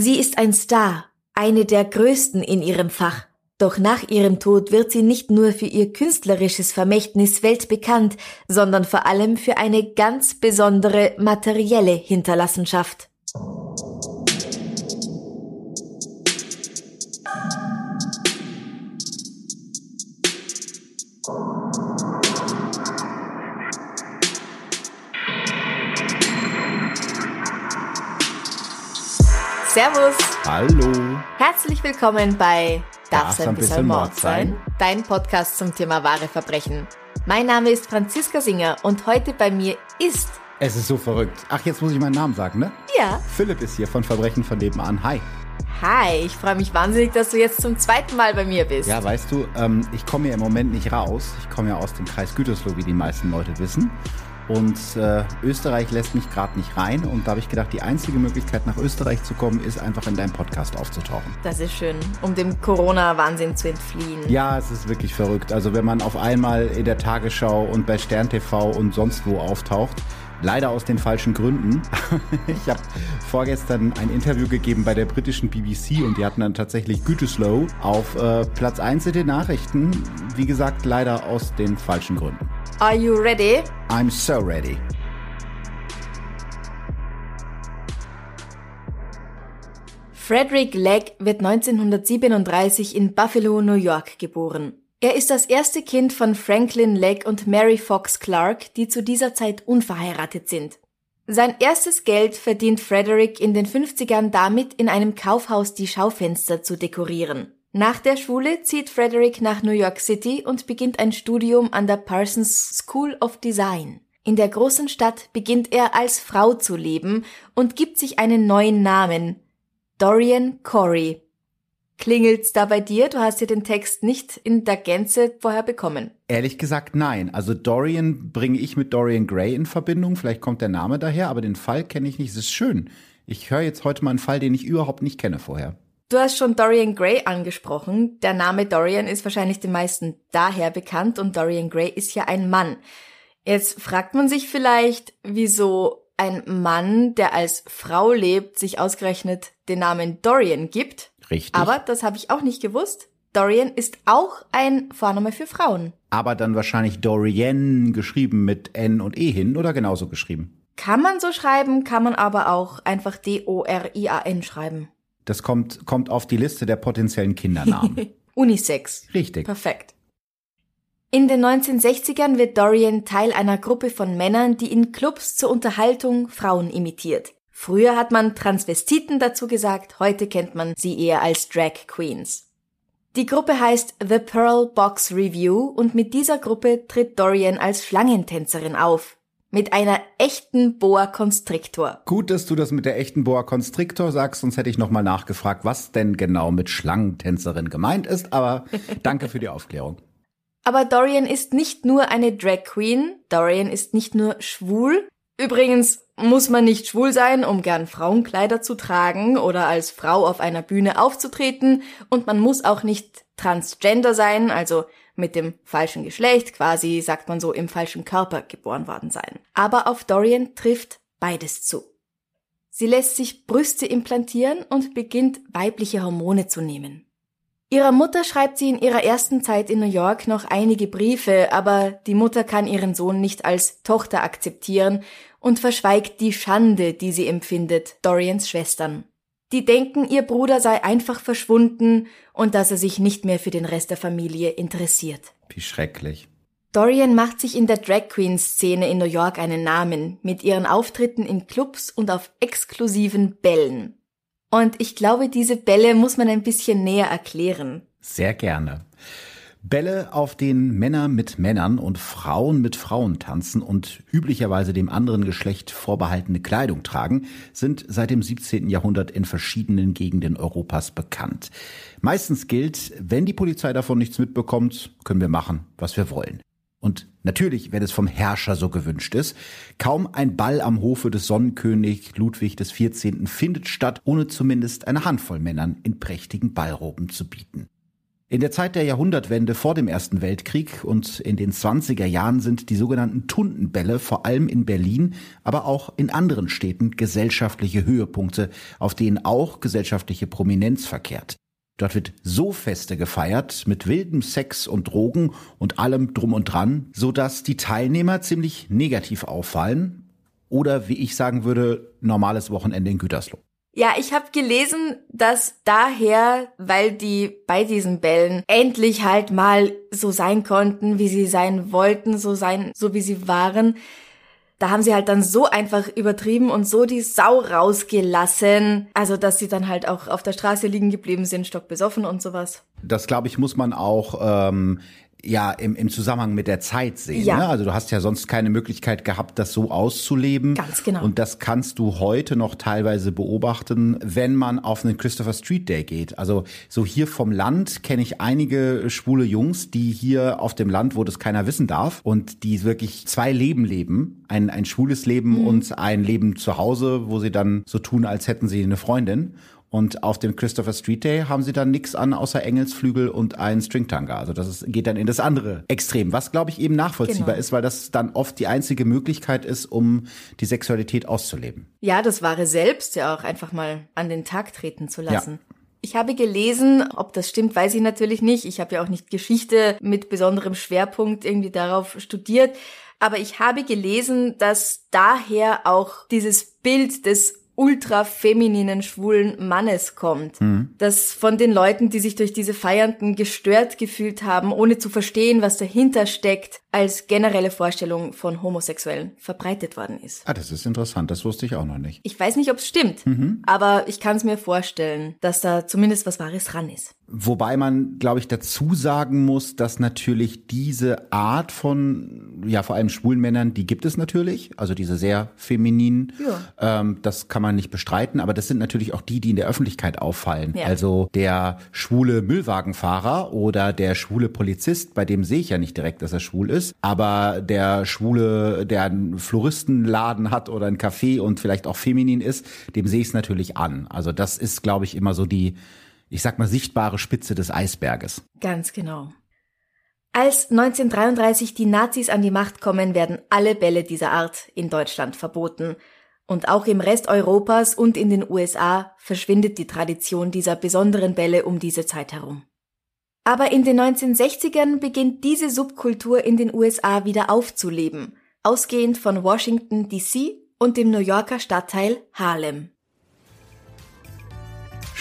Sie ist ein Star, eine der größten in ihrem Fach. Doch nach ihrem Tod wird sie nicht nur für ihr künstlerisches Vermächtnis weltbekannt, sondern vor allem für eine ganz besondere materielle Hinterlassenschaft. Servus! Hallo. Herzlich willkommen bei Darf's Darf's ein bisschen Mord sein? Dein Podcast zum Thema wahre Verbrechen. Mein Name ist Franziska Singer und heute bei mir ist, Es ist so verrückt. Ach, jetzt muss ich meinen Namen sagen, ne? ja, Philipp ist hier von Verbrechen von nebenan. Hi. hi, ich freue mich wahnsinnig, dass du jetzt zum zweiten Mal bei mir bist. Ja, weißt du, ähm, ich komme ja im Moment nicht raus. Ich komme ja aus dem Kreis Gütersloh, wie die meisten Leute wissen. Und äh, Österreich lässt mich gerade nicht rein. Und da habe ich gedacht, die einzige Möglichkeit, nach Österreich zu kommen, ist einfach in deinem Podcast aufzutauchen. Das ist schön, um dem Corona-Wahnsinn zu entfliehen. Ja, es ist wirklich verrückt. Also wenn man auf einmal in der Tagesschau und bei Stern TV und sonst wo auftaucht, leider aus den falschen Gründen. Ich habe vorgestern ein Interview gegeben bei der britischen BBC und die hatten dann tatsächlich Gütersloh auf äh, Platz 1 in den Nachrichten. Wie gesagt, leider aus den falschen Gründen. Are you ready? I'm so ready. Frederick Legg wird 1937 in Buffalo, New York geboren. Er ist das erste Kind von Franklin Legg und Mary Fox Clark, die zu dieser Zeit unverheiratet sind. Sein erstes Geld verdient Frederick in den 50ern damit, in einem Kaufhaus die Schaufenster zu dekorieren. Nach der Schule zieht Frederick nach New York City und beginnt ein Studium an der Parsons School of Design. In der großen Stadt beginnt er als Frau zu leben und gibt sich einen neuen Namen, Dorian Corey. Klingelt's da bei dir? Du hast ja den Text nicht in der Gänze vorher bekommen. Ehrlich gesagt, nein. Also Dorian bringe ich mit Dorian Gray in Verbindung. Vielleicht kommt der Name daher, aber den Fall kenne ich nicht. Es ist schön. Ich höre jetzt heute mal einen Fall, den ich überhaupt nicht kenne vorher. Du hast schon Dorian Gray angesprochen. Der Name Dorian ist wahrscheinlich den meisten daher bekannt und Dorian Gray ist ja ein Mann. Jetzt fragt man sich vielleicht, wieso ein Mann, der als Frau lebt, sich ausgerechnet den Namen Dorian gibt. Richtig. Aber das habe ich auch nicht gewusst. Dorian ist auch ein Vorname für Frauen. aber dann wahrscheinlich Dorian geschrieben mit N und E hin oder genauso geschrieben. Kann man so schreiben, kann man aber auch einfach D-O-R-I-A-N schreiben. Das kommt, kommt auf die Liste der potenziellen Kindernamen. Unisex. Richtig. Perfekt. In den 1960ern wird Dorian Teil einer Gruppe von Männern, die in Clubs zur Unterhaltung Frauen imitiert. Früher hat man Transvestiten dazu gesagt, heute kennt man sie eher als Drag Queens. Die Gruppe heißt The Pearl Box Review und mit dieser Gruppe tritt Dorian als Schlangentänzerin auf. Mit einer echten Boa Constrictor. Gut, dass du das mit der echten Boa Constrictor sagst, sonst hätte ich nochmal nachgefragt, was denn genau mit Schlangentänzerin gemeint ist, aber danke für die Aufklärung. Aber Dorian ist nicht nur eine Drag Queen, Dorian ist nicht nur schwul. Übrigens muss man nicht schwul sein, um gern Frauenkleider zu tragen oder als Frau auf einer Bühne aufzutreten und man muss auch nicht transgender sein, also mit dem falschen Geschlecht, quasi sagt man so im falschen Körper geboren worden sein. Aber auf Dorian trifft beides zu. Sie lässt sich Brüste implantieren und beginnt weibliche Hormone zu nehmen. Ihrer Mutter schreibt sie in ihrer ersten Zeit in New York noch einige Briefe, aber die Mutter kann ihren Sohn nicht als Tochter akzeptieren und verschweigt die Schande, die sie empfindet, Dorians Schwestern. Die denken, ihr Bruder sei einfach verschwunden und dass er sich nicht mehr für den Rest der Familie interessiert. Wie schrecklich. Dorian macht sich in der Drag Queen Szene in New York einen Namen mit ihren Auftritten in Clubs und auf exklusiven Bällen. Und ich glaube, diese Bälle muss man ein bisschen näher erklären. Sehr gerne. Bälle, auf denen Männer mit Männern und Frauen mit Frauen tanzen und üblicherweise dem anderen Geschlecht vorbehaltene Kleidung tragen, sind seit dem 17. Jahrhundert in verschiedenen Gegenden Europas bekannt. Meistens gilt, wenn die Polizei davon nichts mitbekommt, können wir machen, was wir wollen. Und natürlich, wenn es vom Herrscher so gewünscht ist, kaum ein Ball am Hofe des Sonnenkönig Ludwig 14. findet statt, ohne zumindest eine Handvoll Männern in prächtigen Ballroben zu bieten. In der Zeit der Jahrhundertwende vor dem Ersten Weltkrieg und in den 20er Jahren sind die sogenannten Tundenbälle vor allem in Berlin, aber auch in anderen Städten gesellschaftliche Höhepunkte, auf denen auch gesellschaftliche Prominenz verkehrt. Dort wird so Feste gefeiert mit wildem Sex und Drogen und allem drum und dran, so dass die Teilnehmer ziemlich negativ auffallen oder wie ich sagen würde, normales Wochenende in Gütersloh. Ja, ich habe gelesen, dass daher, weil die bei diesen Bällen endlich halt mal so sein konnten, wie sie sein wollten, so sein, so wie sie waren, da haben sie halt dann so einfach übertrieben und so die Sau rausgelassen, also dass sie dann halt auch auf der Straße liegen geblieben sind, stockbesoffen und sowas. Das glaube ich muss man auch ähm, ja im, im Zusammenhang mit der Zeit sehen. Ja. Ne? Also du hast ja sonst keine Möglichkeit gehabt, das so auszuleben. Ganz genau. Und das kannst du heute noch teilweise beobachten, wenn man auf einen Christopher Street Day geht. Also so hier vom Land kenne ich einige schwule Jungs, die hier auf dem Land, wo das keiner wissen darf und die wirklich zwei Leben leben. Ein, ein schwules Leben Mhm. und ein Leben zu Hause, wo sie dann so tun, als hätten sie eine Freundin. Und auf dem Christopher Street Day haben sie dann nichts an außer Engelsflügel und einen Stringtanga. Also das ist, geht dann in das andere Extrem, was glaube ich eben nachvollziehbar Genau. ist, weil das dann oft die einzige Möglichkeit ist, um die Sexualität auszuleben. Ja, das wahre Selbst ja auch einfach mal an den Tag treten zu lassen. Ich habe gelesen, ob das stimmt, weiß ich natürlich nicht. Ich habe ja auch nicht Geschichte mit besonderem Schwerpunkt irgendwie darauf studiert. Aber ich habe gelesen, dass daher auch dieses Bild des ultra femininen schwulen Mannes kommt. Das von den Leuten, die sich durch diese Feiernden gestört gefühlt haben, ohne zu verstehen, was dahinter steckt, als generelle Vorstellung von Homosexuellen verbreitet worden ist. Ah, das ist interessant. Das wusste ich auch noch nicht. Ich weiß nicht, ob es stimmt, aber ich kann es mir vorstellen, dass da zumindest was Wahres dran ist. Wobei man, glaube ich, dazu sagen muss, dass natürlich diese Art von, ja, vor allem schwulen Männern, die gibt es natürlich. Also diese sehr femininen. Ähm, das kann man nicht bestreiten. Aber das sind natürlich auch die, die in der Öffentlichkeit auffallen. Ja. Also der schwule Müllwagenfahrer oder der schwule Polizist, bei dem sehe ich ja nicht direkt, dass er schwul ist. Aber der schwule, der einen Floristenladen hat oder ein Café und vielleicht auch feminin ist, dem sehe ich es natürlich an. Also das ist, glaube ich, immer so die, ich sag mal, sichtbare Spitze des Eisberges. Ganz genau. Als 1933 die Nazis an die Macht kommen, werden alle Bälle dieser Art in Deutschland verboten. Und auch im Rest Europas und in den USA verschwindet die Tradition dieser besonderen Bälle um diese Zeit herum. Aber in den 1960ern beginnt diese Subkultur in den USA wieder aufzuleben, ausgehend von Washington DC und dem New Yorker Stadtteil Harlem.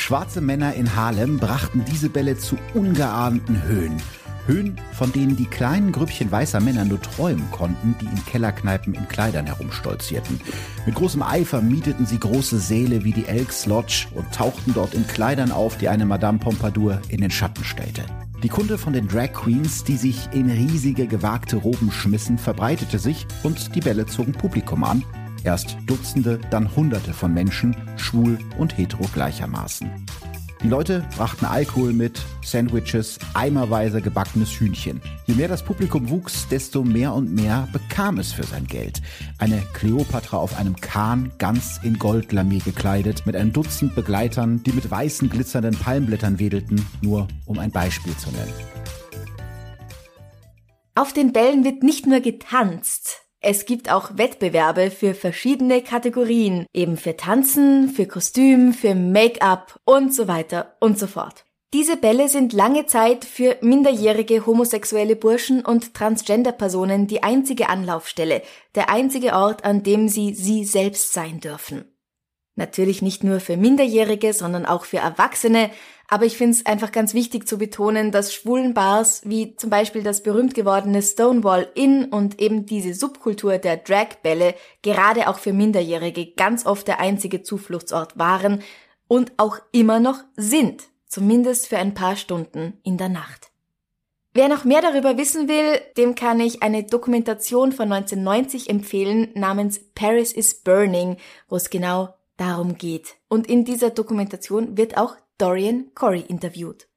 Schwarze Männer in Harlem brachten diese Bälle zu ungeahnten Höhen. Höhen, von denen die kleinen Grüppchen weißer Männer nur träumen konnten, die in Kellerkneipen in Kleidern herumstolzierten. Mit großem Eifer mieteten sie große Säle wie die Elks Lodge und tauchten dort in Kleidern auf, die eine Madame Pompadour in den Schatten stellte. Die Kunde von den Drag Queens, die sich in riesige gewagte Roben schmissen, verbreitete sich und die Bälle zogen Publikum an. Erst Dutzende, dann Hunderte von Menschen, schwul und hetero gleichermaßen. Die Leute brachten Alkohol mit, Sandwiches, eimerweise gebackenes Hühnchen. Je mehr das Publikum wuchs, desto mehr und mehr bekam es für sein Geld. Eine Kleopatra auf einem Kahn, ganz in Goldlamier gekleidet, mit einem Dutzend Begleitern, die mit weißen glitzernden Palmblättern wedelten, nur um ein Beispiel zu nennen. Auf den Bällen wird nicht nur getanzt. Es gibt auch Wettbewerbe für verschiedene Kategorien, eben für Tanzen, für Kostüm, für Make-up und so weiter und so fort. Diese Bälle sind lange Zeit für minderjährige homosexuelle Burschen und Transgender-Personen die einzige Anlaufstelle, der einzige Ort, an dem sie sie selbst sein dürfen. Natürlich nicht nur für Minderjährige, sondern auch für Erwachsene. Aber ich finde es einfach ganz wichtig zu betonen, dass schwulen Bars wie zum Beispiel das berühmt gewordene Stonewall Inn und eben diese Subkultur der Dragbälle gerade auch für Minderjährige ganz oft der einzige Zufluchtsort waren und auch immer noch sind. Zumindest für ein paar Stunden in der Nacht. Wer noch mehr darüber wissen will, dem kann ich eine Dokumentation von 1990 empfehlen namens Paris is Burning, wo es genau darum geht. Und in dieser Dokumentation wird auch Dorian Corey interviewt.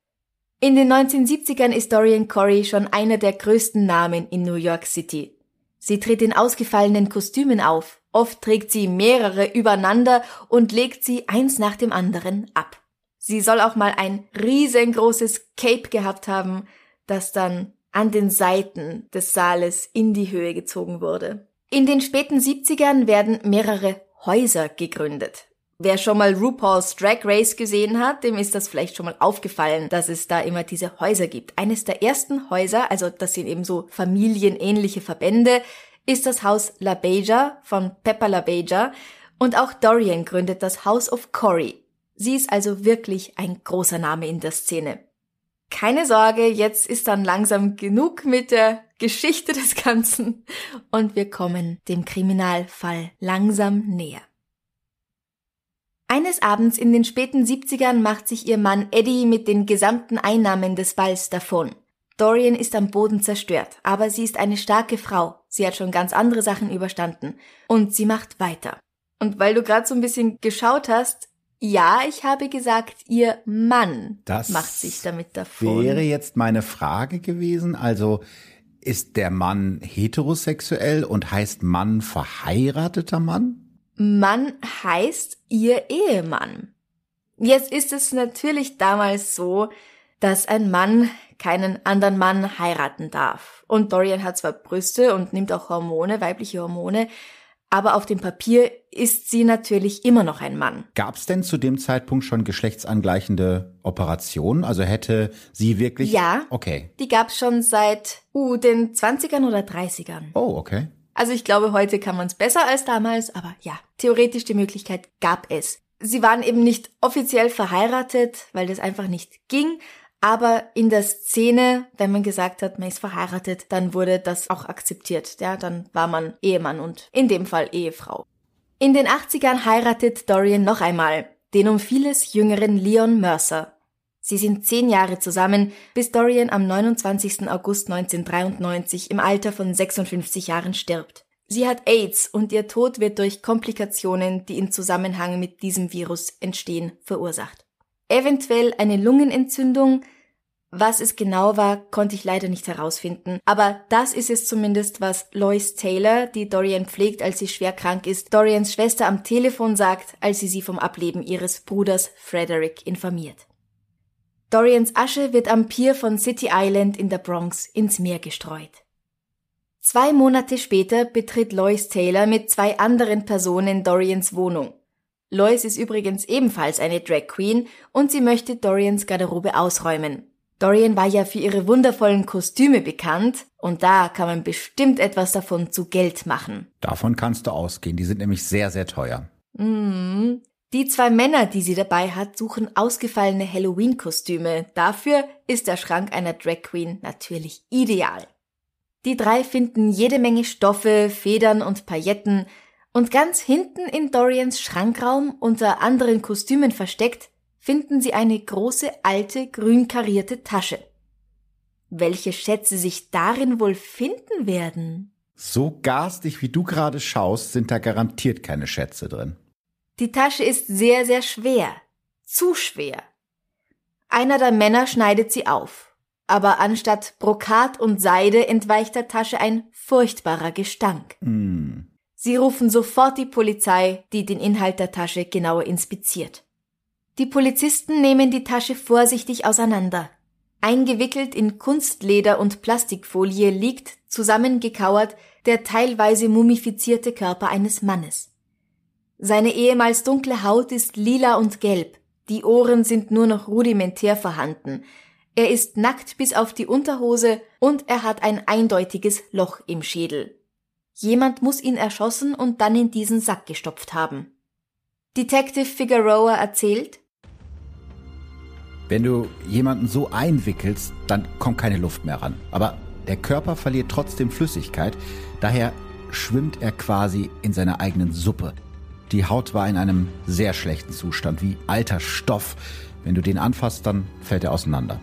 In den 1970ern ist Dorian Corey schon einer der größten Namen in New York City. Sie tritt in ausgefallenen Kostümen auf. Oft trägt sie mehrere übereinander und legt sie eins nach dem anderen ab. Sie soll auch mal ein riesengroßes Cape gehabt haben, das dann an den Seiten des Saales in die Höhe gezogen wurde. In den späten 70ern werden mehrere Häuser gegründet. Wer schon mal RuPaul's Drag Race gesehen hat, dem ist das vielleicht schon mal aufgefallen, dass es da immer diese Häuser gibt. Eines der ersten Häuser, also das sind eben so familienähnliche Verbände, ist das Haus La Beja von Peppa La Beja und auch Dorian gründet das House of Cory. Sie ist also wirklich ein großer Name in der Szene. Keine Sorge, jetzt ist dann langsam genug mit der Geschichte des Ganzen und wir kommen dem Kriminalfall langsam näher. Eines Abends in den späten 70ern macht sich ihr Mann Eddie mit den gesamten Einnahmen des Balls davon. Dorian ist am Boden zerstört, aber sie ist eine starke Frau. Sie hat schon ganz andere Sachen überstanden. Und sie macht weiter. Und weil du gerade so ein bisschen geschaut hast, ja, ich habe gesagt, ihr Mann das macht sich damit davon. Wäre jetzt meine Frage gewesen. Also ist der Mann heterosexuell und heißt Mann verheirateter Mann? Mann heißt ihr Ehemann. Jetzt ist es natürlich damals so, dass ein Mann keinen anderen Mann heiraten darf. Und Dorian hat zwar Brüste und nimmt auch Hormone, weibliche Hormone, aber auf dem Papier ist sie natürlich immer noch ein Mann. Gab es denn zu dem Zeitpunkt schon geschlechtsangleichende Operationen? Also hätte sie wirklich. Ja. Okay. Die gab es schon seit uh, den 20ern oder 30ern. Oh, okay. Also ich glaube, heute kann man es besser als damals, aber ja, theoretisch die Möglichkeit gab es. Sie waren eben nicht offiziell verheiratet, weil das einfach nicht ging, aber in der Szene, wenn man gesagt hat, man ist verheiratet, dann wurde das auch akzeptiert. Ja, dann war man Ehemann und in dem Fall Ehefrau. In den 80ern heiratet Dorian noch einmal, den um vieles jüngeren Leon Mercer. Sie sind zehn Jahre zusammen, bis Dorian am 29. August 1993 im Alter von 56 Jahren stirbt. Sie hat AIDS und ihr Tod wird durch Komplikationen, die in Zusammenhang mit diesem Virus entstehen, verursacht. Eventuell eine Lungenentzündung. Was es genau war, konnte ich leider nicht herausfinden. Aber das ist es zumindest, was Lois Taylor, die Dorian pflegt, als sie schwer krank ist, Dorians Schwester am Telefon sagt, als sie sie vom Ableben ihres Bruders Frederick informiert. Dorians Asche wird am Pier von City Island in der Bronx ins Meer gestreut. Zwei Monate später betritt Lois Taylor mit zwei anderen Personen Dorians Wohnung. Lois ist übrigens ebenfalls eine Drag Queen und sie möchte Dorians Garderobe ausräumen. Dorian war ja für ihre wundervollen Kostüme bekannt und da kann man bestimmt etwas davon zu Geld machen. Davon kannst du ausgehen, die sind nämlich sehr, sehr teuer. Mm, die zwei Männer, die sie dabei hat, suchen ausgefallene Halloween-Kostüme. Dafür ist der Schrank einer Drag Queen natürlich ideal. Die drei finden jede Menge Stoffe, Federn und Pailletten und ganz hinten in Dorians Schrankraum unter anderen Kostümen versteckt finden sie eine große alte grün karierte Tasche. Welche Schätze sich darin wohl finden werden? So garstig wie du gerade schaust, sind da garantiert keine Schätze drin. Die Tasche ist sehr, sehr schwer. Zu schwer. Einer der Männer schneidet sie auf. Aber anstatt Brokat und Seide entweicht der Tasche ein furchtbarer Gestank. Mm. Sie rufen sofort die Polizei, die den Inhalt der Tasche genauer inspiziert. Die Polizisten nehmen die Tasche vorsichtig auseinander. Eingewickelt in Kunstleder und Plastikfolie liegt, zusammengekauert, der teilweise mumifizierte Körper eines Mannes. Seine ehemals dunkle Haut ist lila und gelb, die Ohren sind nur noch rudimentär vorhanden, er ist nackt bis auf die Unterhose und er hat ein eindeutiges Loch im Schädel. Jemand muss ihn erschossen und dann in diesen Sack gestopft haben. Detective Figueroa erzählt, Wenn du jemanden so einwickelst, dann kommt keine Luft mehr ran. Aber der Körper verliert trotzdem Flüssigkeit, daher schwimmt er quasi in seiner eigenen Suppe. Die Haut war in einem sehr schlechten Zustand, wie alter Stoff. Wenn du den anfasst, dann fällt er auseinander.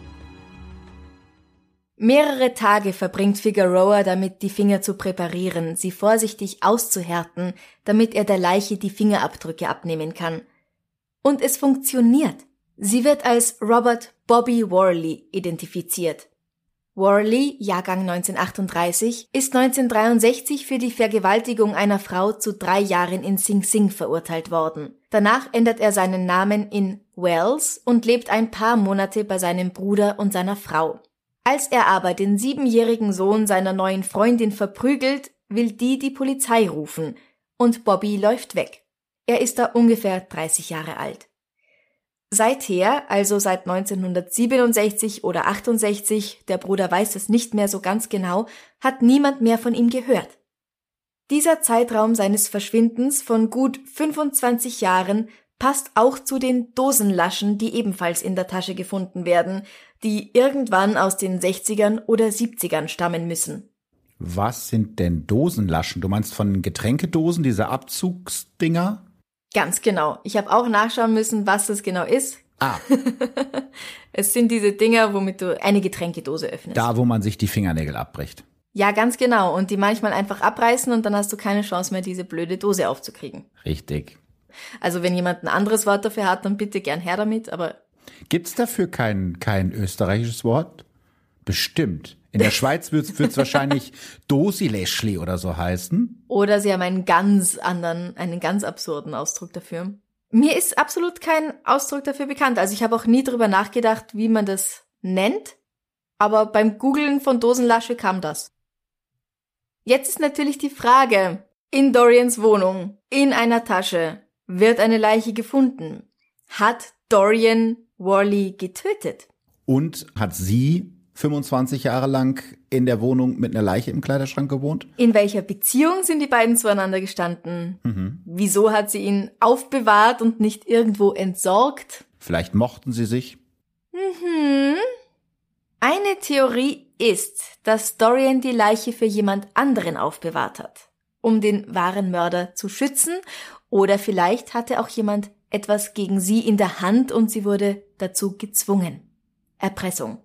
Mehrere Tage verbringt Figueroa damit, die Finger zu präparieren, sie vorsichtig auszuhärten, damit er der Leiche die Fingerabdrücke abnehmen kann. Und es funktioniert. Sie wird als Robert Bobby Worley identifiziert. Worley, Jahrgang 1938, ist 1963 für die Vergewaltigung einer Frau zu drei Jahren in Sing Sing verurteilt worden. Danach ändert er seinen Namen in Wells und lebt ein paar Monate bei seinem Bruder und seiner Frau. Als er aber den siebenjährigen Sohn seiner neuen Freundin verprügelt, will die die Polizei rufen und Bobby läuft weg. Er ist da ungefähr 30 Jahre alt. Seither, also seit 1967 oder 68, der Bruder weiß es nicht mehr so ganz genau, hat niemand mehr von ihm gehört. Dieser Zeitraum seines Verschwindens von gut 25 Jahren passt auch zu den Dosenlaschen, die ebenfalls in der Tasche gefunden werden, die irgendwann aus den 60ern oder 70ern stammen müssen. Was sind denn Dosenlaschen? Du meinst von Getränkedosen, diese Abzugsdinger? Ganz genau. Ich habe auch nachschauen müssen, was das genau ist. Ah. es sind diese Dinger, womit du eine Getränkedose öffnest. Da, wo man sich die Fingernägel abbricht. Ja, ganz genau. Und die manchmal einfach abreißen und dann hast du keine Chance mehr, diese blöde Dose aufzukriegen. Richtig. Also wenn jemand ein anderes Wort dafür hat, dann bitte gern her damit, aber. Gibt's dafür kein, kein österreichisches Wort? Bestimmt. In der Schweiz wird es wahrscheinlich Dosileschli oder so heißen. Oder sie haben einen ganz anderen, einen ganz absurden Ausdruck dafür. Mir ist absolut kein Ausdruck dafür bekannt. Also ich habe auch nie drüber nachgedacht, wie man das nennt. Aber beim Googlen von Dosenlasche kam das. Jetzt ist natürlich die Frage, in Dorians Wohnung, in einer Tasche, wird eine Leiche gefunden. Hat Dorian Worley getötet? Und hat sie 25 Jahre lang in der Wohnung mit einer Leiche im Kleiderschrank gewohnt? In welcher Beziehung sind die beiden zueinander gestanden? Mhm. Wieso hat sie ihn aufbewahrt und nicht irgendwo entsorgt? Vielleicht mochten sie sich. Mhm. Eine Theorie ist, dass Dorian die Leiche für jemand anderen aufbewahrt hat, um den wahren Mörder zu schützen, oder vielleicht hatte auch jemand etwas gegen sie in der Hand und sie wurde dazu gezwungen. Erpressung.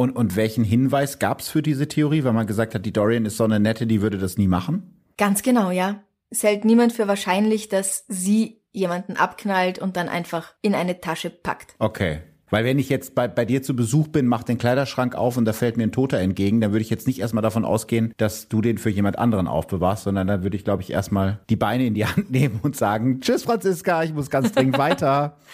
Und, und welchen Hinweis gab's für diese Theorie, weil man gesagt hat, die Dorian ist so eine nette, die würde das nie machen? Ganz genau, ja. Es hält niemand für wahrscheinlich, dass sie jemanden abknallt und dann einfach in eine Tasche packt. Okay. Weil wenn ich jetzt bei, bei dir zu Besuch bin, mach den Kleiderschrank auf und da fällt mir ein Toter entgegen, dann würde ich jetzt nicht erstmal davon ausgehen, dass du den für jemand anderen aufbewahrst, sondern dann würde ich, glaube ich, erstmal die Beine in die Hand nehmen und sagen, tschüss Franziska, ich muss ganz dringend weiter.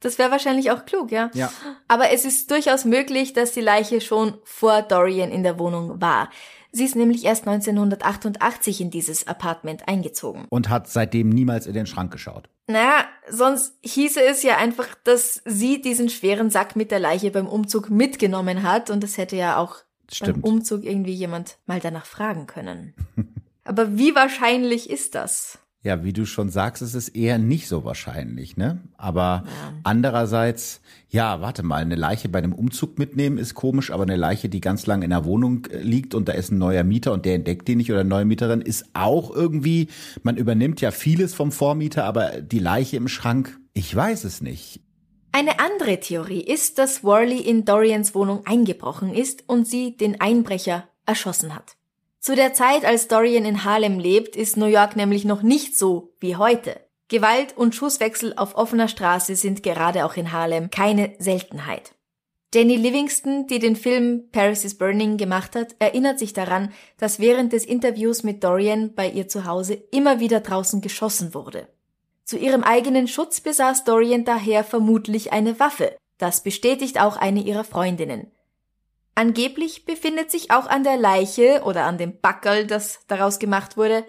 Das wäre wahrscheinlich auch klug, ja? Ja. Aber es ist durchaus möglich, dass die Leiche schon vor Dorian in der Wohnung war. Sie ist nämlich erst 1988 in dieses Apartment eingezogen. Und hat seitdem niemals in den Schrank geschaut. Naja, sonst hieße es ja einfach, dass sie diesen schweren Sack mit der Leiche beim Umzug mitgenommen hat und das hätte ja auch Stimmt. beim Umzug irgendwie jemand mal danach fragen können. Aber wie wahrscheinlich ist das? Ja, wie du schon sagst, ist es eher nicht so wahrscheinlich, ne? Aber ja. andererseits, ja, warte mal, eine Leiche bei einem Umzug mitnehmen ist komisch, aber eine Leiche, die ganz lang in der Wohnung äh, liegt und da ist ein neuer Mieter und der entdeckt die nicht oder eine neue Mieterin, ist auch irgendwie, man übernimmt ja vieles vom Vormieter, aber die Leiche im Schrank, ich weiß es nicht. Eine andere Theorie ist, dass Worley in Dorians Wohnung eingebrochen ist und sie den Einbrecher erschossen hat. Zu der Zeit, als Dorian in Harlem lebt, ist New York nämlich noch nicht so wie heute. Gewalt und Schusswechsel auf offener Straße sind gerade auch in Harlem keine Seltenheit. Jenny Livingston, die den Film Paris is Burning gemacht hat, erinnert sich daran, dass während des Interviews mit Dorian bei ihr zu Hause immer wieder draußen geschossen wurde. Zu ihrem eigenen Schutz besaß Dorian daher vermutlich eine Waffe. Das bestätigt auch eine ihrer Freundinnen. Angeblich befindet sich auch an der Leiche oder an dem Backerl, das daraus gemacht wurde,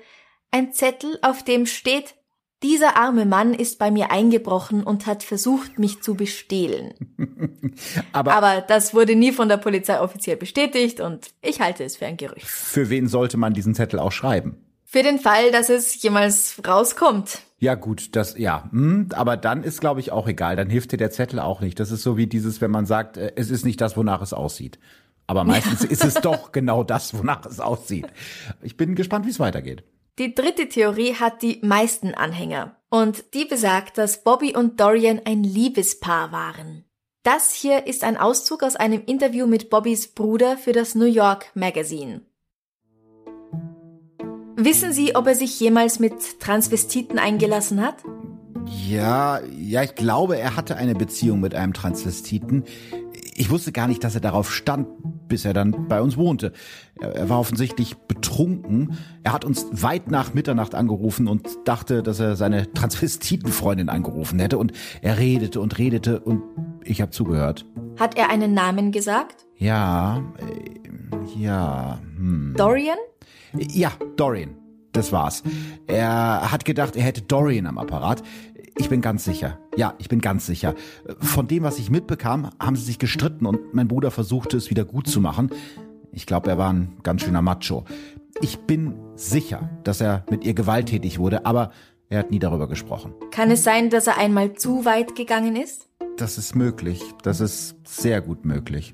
ein Zettel, auf dem steht, dieser arme Mann ist bei mir eingebrochen und hat versucht, mich zu bestehlen. Aber, Aber, das wurde nie von der Polizei offiziell bestätigt und ich halte es für ein Gerücht. Für wen sollte man diesen Zettel auch schreiben? Für den Fall, dass es jemals rauskommt. Ja gut, das ja, hm, aber dann ist glaube ich auch egal, dann hilft dir der Zettel auch nicht. Das ist so wie dieses, wenn man sagt, äh, es ist nicht das, wonach es aussieht. Aber meistens ja. ist es doch genau das, wonach es aussieht. Ich bin gespannt, wie es weitergeht. Die dritte Theorie hat die meisten Anhänger und die besagt, dass Bobby und Dorian ein Liebespaar waren. Das hier ist ein Auszug aus einem Interview mit Bobbys Bruder für das New York Magazine. Wissen Sie, ob er sich jemals mit Transvestiten eingelassen hat? Ja, ja, ich glaube, er hatte eine Beziehung mit einem Transvestiten. Ich wusste gar nicht, dass er darauf stand, bis er dann bei uns wohnte. Er war offensichtlich betrunken. Er hat uns weit nach Mitternacht angerufen und dachte, dass er seine Transvestitenfreundin angerufen hätte. Und er redete und redete und ich habe zugehört. Hat er einen Namen gesagt? Ja, äh, ja. Hm. Dorian? Ja, Dorian. Das war's. Er hat gedacht, er hätte Dorian am Apparat. Ich bin ganz sicher. Ja, ich bin ganz sicher. Von dem, was ich mitbekam, haben sie sich gestritten und mein Bruder versuchte es wieder gut zu machen. Ich glaube, er war ein ganz schöner Macho. Ich bin sicher, dass er mit ihr gewalttätig wurde, aber er hat nie darüber gesprochen. Kann es sein, dass er einmal zu weit gegangen ist? Das ist möglich. Das ist sehr gut möglich.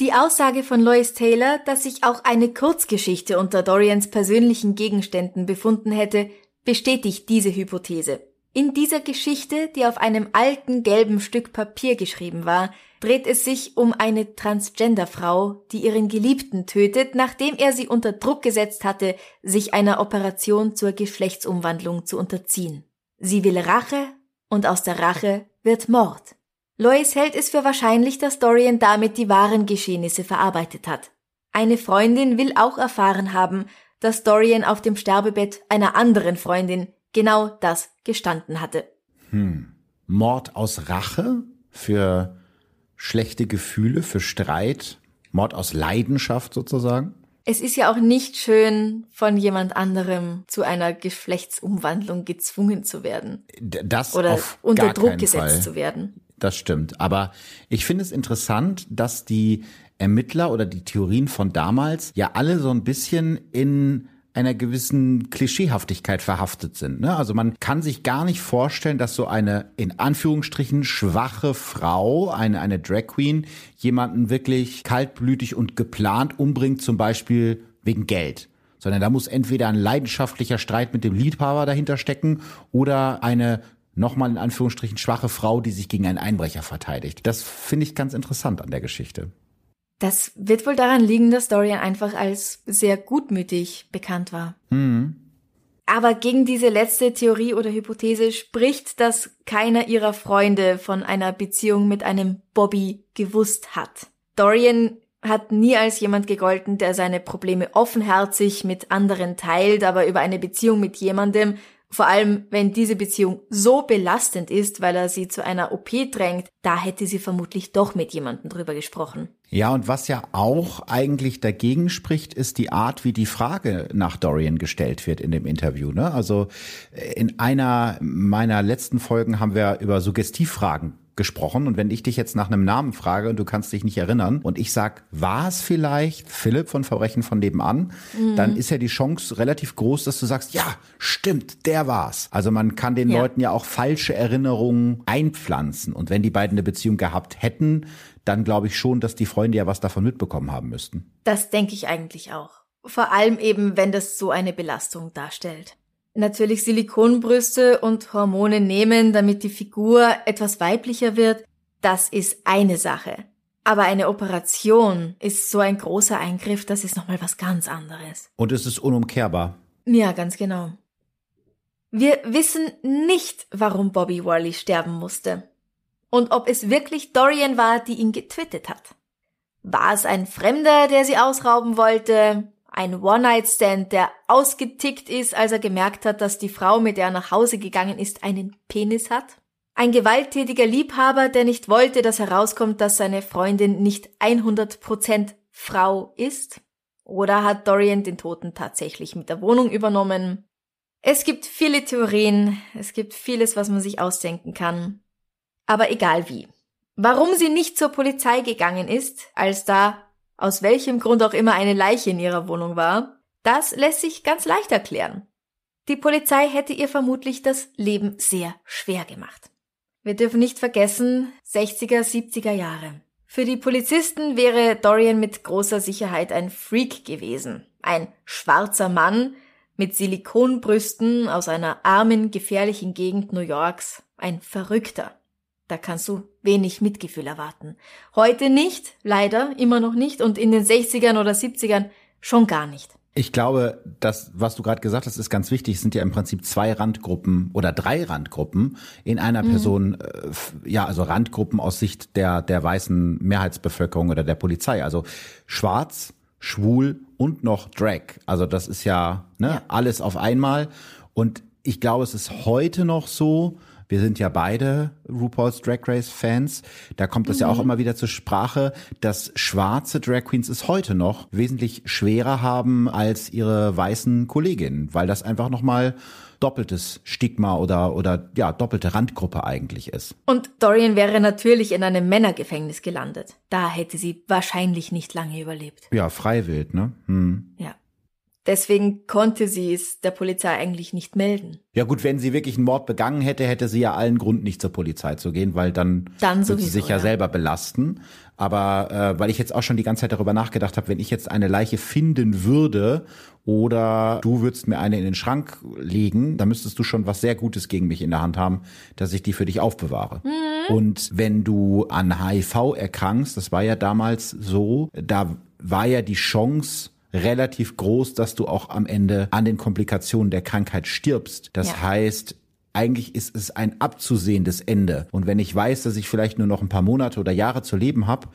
Die Aussage von Lois Taylor, dass sich auch eine Kurzgeschichte unter Dorians persönlichen Gegenständen befunden hätte, bestätigt diese Hypothese. In dieser Geschichte, die auf einem alten gelben Stück Papier geschrieben war, dreht es sich um eine Transgender-Frau, die ihren Geliebten tötet, nachdem er sie unter Druck gesetzt hatte, sich einer Operation zur Geschlechtsumwandlung zu unterziehen. Sie will Rache und aus der Rache wird Mord. Lois hält es für wahrscheinlich, dass Dorian damit die wahren Geschehnisse verarbeitet hat. Eine Freundin will auch erfahren haben, dass Dorian auf dem Sterbebett einer anderen Freundin genau das gestanden hatte. Hm. Mord aus Rache für schlechte Gefühle, für Streit, Mord aus Leidenschaft sozusagen? Es ist ja auch nicht schön, von jemand anderem zu einer Geschlechtsumwandlung gezwungen zu werden. Das oder unter Druck gesetzt Fall. zu werden. Das stimmt. Aber ich finde es interessant, dass die Ermittler oder die Theorien von damals ja alle so ein bisschen in einer gewissen Klischeehaftigkeit verhaftet sind. Ne? Also man kann sich gar nicht vorstellen, dass so eine in Anführungsstrichen schwache Frau, eine, eine Drag Queen, jemanden wirklich kaltblütig und geplant umbringt, zum Beispiel wegen Geld. Sondern da muss entweder ein leidenschaftlicher Streit mit dem Liebhaber dahinter stecken oder eine nochmal in Anführungsstrichen schwache Frau, die sich gegen einen Einbrecher verteidigt. Das finde ich ganz interessant an der Geschichte. Das wird wohl daran liegen, dass Dorian einfach als sehr gutmütig bekannt war. Mhm. Aber gegen diese letzte Theorie oder Hypothese spricht, dass keiner ihrer Freunde von einer Beziehung mit einem Bobby gewusst hat. Dorian hat nie als jemand gegolten, der seine Probleme offenherzig mit anderen teilt, aber über eine Beziehung mit jemandem, vor allem, wenn diese Beziehung so belastend ist, weil er sie zu einer OP drängt, da hätte sie vermutlich doch mit jemandem drüber gesprochen. Ja, und was ja auch eigentlich dagegen spricht, ist die Art, wie die Frage nach Dorian gestellt wird in dem Interview. Ne? Also in einer meiner letzten Folgen haben wir über Suggestivfragen gesprochen und wenn ich dich jetzt nach einem Namen frage und du kannst dich nicht erinnern und ich sag, war es vielleicht Philipp von Verbrechen von nebenan, mhm. dann ist ja die Chance relativ groß, dass du sagst, ja, stimmt, der war's. Also man kann den ja. Leuten ja auch falsche Erinnerungen einpflanzen und wenn die beiden eine Beziehung gehabt hätten, dann glaube ich schon, dass die Freunde ja was davon mitbekommen haben müssten. Das denke ich eigentlich auch. Vor allem eben, wenn das so eine Belastung darstellt natürlich Silikonbrüste und Hormone nehmen, damit die Figur etwas weiblicher wird, das ist eine Sache. Aber eine Operation ist so ein großer Eingriff, das ist nochmal was ganz anderes. Und es ist unumkehrbar. Ja, ganz genau. Wir wissen nicht, warum Bobby Worley sterben musste. Und ob es wirklich Dorian war, die ihn getwittet hat. War es ein Fremder, der sie ausrauben wollte? Ein One-Night-Stand, der ausgetickt ist, als er gemerkt hat, dass die Frau, mit der er nach Hause gegangen ist, einen Penis hat? Ein gewalttätiger Liebhaber, der nicht wollte, dass herauskommt, dass seine Freundin nicht 100% Frau ist? Oder hat Dorian den Toten tatsächlich mit der Wohnung übernommen? Es gibt viele Theorien, es gibt vieles, was man sich ausdenken kann. Aber egal wie. Warum sie nicht zur Polizei gegangen ist, als da aus welchem Grund auch immer eine Leiche in ihrer Wohnung war, das lässt sich ganz leicht erklären. Die Polizei hätte ihr vermutlich das Leben sehr schwer gemacht. Wir dürfen nicht vergessen, 60er, 70er Jahre. Für die Polizisten wäre Dorian mit großer Sicherheit ein Freak gewesen. Ein schwarzer Mann, mit Silikonbrüsten aus einer armen, gefährlichen Gegend New Yorks. Ein Verrückter. Da kannst du wenig Mitgefühl erwarten. Heute nicht, leider, immer noch nicht und in den 60ern oder 70ern schon gar nicht. Ich glaube, das, was du gerade gesagt hast, ist ganz wichtig. Es sind ja im Prinzip zwei Randgruppen oder drei Randgruppen in einer mhm. Person. Äh, ja, also Randgruppen aus Sicht der der weißen Mehrheitsbevölkerung oder der Polizei. Also Schwarz, Schwul und noch Drag. Also das ist ja, ne, ja. alles auf einmal. Und ich glaube, es ist heute noch so, wir sind ja beide RuPaul's Drag Race Fans. Da kommt es mhm. ja auch mhm. immer wieder zur Sprache, dass schwarze Drag Queens es heute noch wesentlich schwerer haben als ihre weißen Kolleginnen, weil das einfach nochmal doppeltes Stigma oder, oder ja, doppelte Randgruppe eigentlich ist. Und Dorian wäre natürlich in einem Männergefängnis gelandet. Da hätte sie wahrscheinlich nicht lange überlebt. Ja, freiwillig, ne? Hm. Ja. Deswegen konnte sie es der Polizei eigentlich nicht melden. Ja gut, wenn sie wirklich einen Mord begangen hätte, hätte sie ja allen Grund, nicht zur Polizei zu gehen, weil dann, dann würde sie sich ja, ja, selber belasten. Aber äh, weil ich jetzt auch schon die ganze Zeit darüber nachgedacht habe, wenn ich jetzt eine Leiche finden würde oder du würdest mir eine in den Schrank legen, dann müsstest du schon was sehr Gutes gegen mich in der Hand haben, dass ich die für dich aufbewahre. Mhm. Und wenn du an HIV erkrankst, das war ja damals so, da war ja die Chance, relativ groß, dass du auch am Ende an den Komplikationen der Krankheit stirbst. Das ja. heißt, eigentlich ist es ein abzusehendes Ende. Und wenn ich weiß, dass ich vielleicht nur noch ein paar Monate oder Jahre zu leben habe,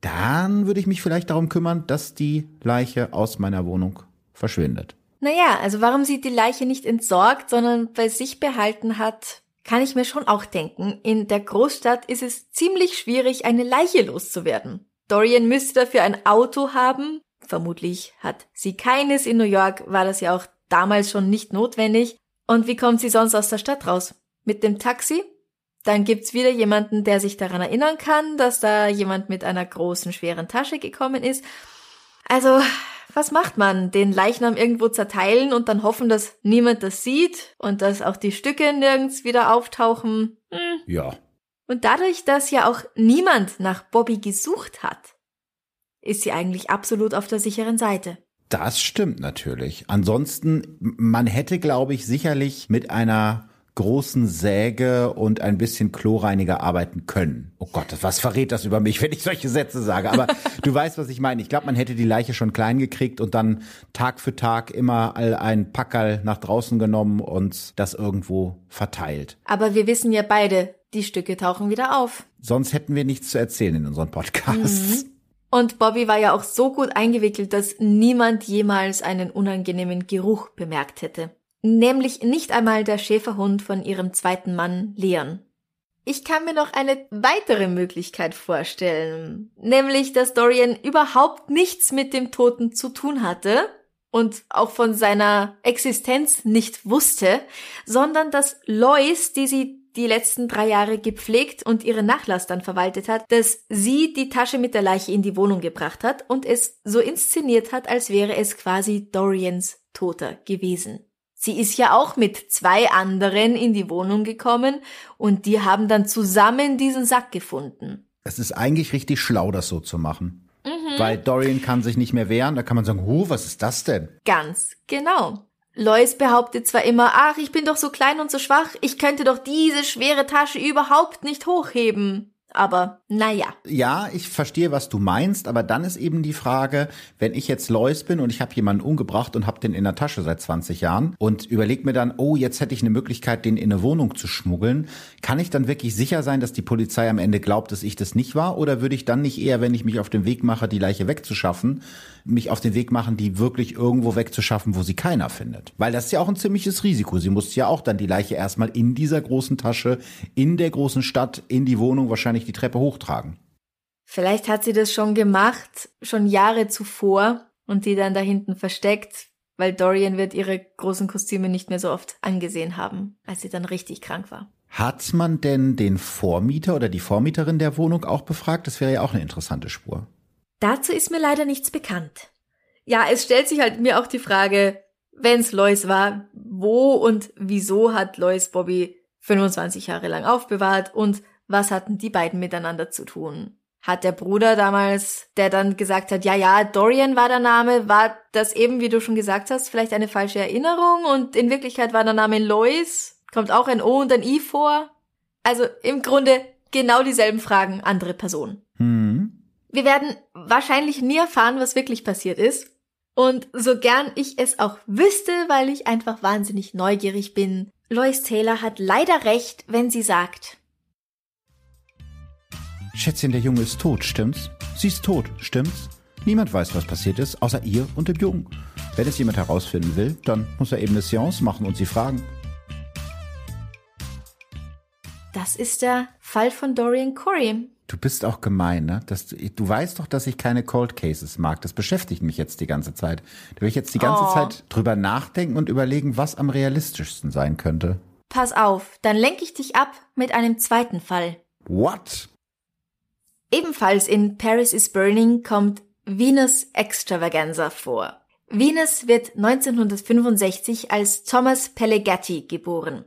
dann würde ich mich vielleicht darum kümmern, dass die Leiche aus meiner Wohnung verschwindet. Naja, also warum sie die Leiche nicht entsorgt, sondern bei sich behalten hat, kann ich mir schon auch denken. In der Großstadt ist es ziemlich schwierig, eine Leiche loszuwerden. Dorian müsste dafür ein Auto haben, Vermutlich hat sie keines. In New York war das ja auch damals schon nicht notwendig. Und wie kommt sie sonst aus der Stadt raus? Mit dem Taxi? Dann gibt's wieder jemanden, der sich daran erinnern kann, dass da jemand mit einer großen, schweren Tasche gekommen ist. Also, was macht man? Den Leichnam irgendwo zerteilen und dann hoffen, dass niemand das sieht und dass auch die Stücke nirgends wieder auftauchen? Hm. Ja. Und dadurch, dass ja auch niemand nach Bobby gesucht hat, ist sie eigentlich absolut auf der sicheren Seite. Das stimmt natürlich. Ansonsten, man hätte, glaube ich, sicherlich mit einer großen Säge und ein bisschen Chlorreiniger arbeiten können. Oh Gott, was verrät das über mich, wenn ich solche Sätze sage? Aber du weißt, was ich meine. Ich glaube, man hätte die Leiche schon klein gekriegt und dann Tag für Tag immer all ein Packerl nach draußen genommen und das irgendwo verteilt. Aber wir wissen ja beide, die Stücke tauchen wieder auf. Sonst hätten wir nichts zu erzählen in unseren Podcasts. Mhm. Und Bobby war ja auch so gut eingewickelt, dass niemand jemals einen unangenehmen Geruch bemerkt hätte. Nämlich nicht einmal der Schäferhund von ihrem zweiten Mann Leon. Ich kann mir noch eine weitere Möglichkeit vorstellen, nämlich dass Dorian überhaupt nichts mit dem Toten zu tun hatte und auch von seiner Existenz nicht wusste, sondern dass Lois, die sie die letzten drei Jahre gepflegt und ihren Nachlass dann verwaltet hat, dass sie die Tasche mit der Leiche in die Wohnung gebracht hat und es so inszeniert hat, als wäre es quasi Dorians Toter gewesen. Sie ist ja auch mit zwei anderen in die Wohnung gekommen und die haben dann zusammen diesen Sack gefunden. Es ist eigentlich richtig schlau, das so zu machen. Mhm. Weil Dorian kann sich nicht mehr wehren, da kann man sagen, huh, was ist das denn? Ganz genau. Lois behauptet zwar immer, ach, ich bin doch so klein und so schwach, ich könnte doch diese schwere Tasche überhaupt nicht hochheben. Aber naja. Ja, ich verstehe, was du meinst, aber dann ist eben die Frage, wenn ich jetzt Lois bin und ich habe jemanden umgebracht und habe den in der Tasche seit 20 Jahren und überleg mir dann, oh, jetzt hätte ich eine Möglichkeit, den in eine Wohnung zu schmuggeln, kann ich dann wirklich sicher sein, dass die Polizei am Ende glaubt, dass ich das nicht war? Oder würde ich dann nicht eher, wenn ich mich auf den Weg mache, die Leiche wegzuschaffen, mich auf den Weg machen, die wirklich irgendwo wegzuschaffen, wo sie keiner findet? Weil das ist ja auch ein ziemliches Risiko. Sie muss ja auch dann die Leiche erstmal in dieser großen Tasche, in der großen Stadt, in die Wohnung wahrscheinlich nicht die Treppe hochtragen. Vielleicht hat sie das schon gemacht, schon Jahre zuvor und die dann da hinten versteckt, weil Dorian wird ihre großen Kostüme nicht mehr so oft angesehen haben, als sie dann richtig krank war. Hat man denn den Vormieter oder die Vormieterin der Wohnung auch befragt? Das wäre ja auch eine interessante Spur. Dazu ist mir leider nichts bekannt. Ja, es stellt sich halt mir auch die Frage, wenn's Lois war, wo und wieso hat Lois Bobby 25 Jahre lang aufbewahrt und was hatten die beiden miteinander zu tun? Hat der Bruder damals, der dann gesagt hat, ja, ja, Dorian war der Name, war das eben, wie du schon gesagt hast, vielleicht eine falsche Erinnerung und in Wirklichkeit war der Name Lois? Kommt auch ein O und ein I vor? Also im Grunde genau dieselben Fragen, andere Person. Hm. Wir werden wahrscheinlich nie erfahren, was wirklich passiert ist. Und so gern ich es auch wüsste, weil ich einfach wahnsinnig neugierig bin, Lois Taylor hat leider recht, wenn sie sagt, Schätzchen, der Junge ist tot, stimmt's? Sie ist tot, stimmt's? Niemand weiß, was passiert ist, außer ihr und dem Jungen. Wenn es jemand herausfinden will, dann muss er eben eine Seance machen und sie fragen. das ist der Fall von Dorian Corey. Du bist auch gemein, ne? Das, du weißt doch, dass ich keine Cold Cases mag. Das beschäftigt mich jetzt die ganze Zeit. Da will ich jetzt die ganze Oh. Zeit drüber nachdenken und überlegen, was am realistischsten sein könnte. Pass auf, dann lenke ich dich ab mit einem zweiten Fall. What? Ebenfalls in Paris is Burning kommt Venus Extravaganza vor. Venus wird 1965 als Thomas Pellegatti geboren.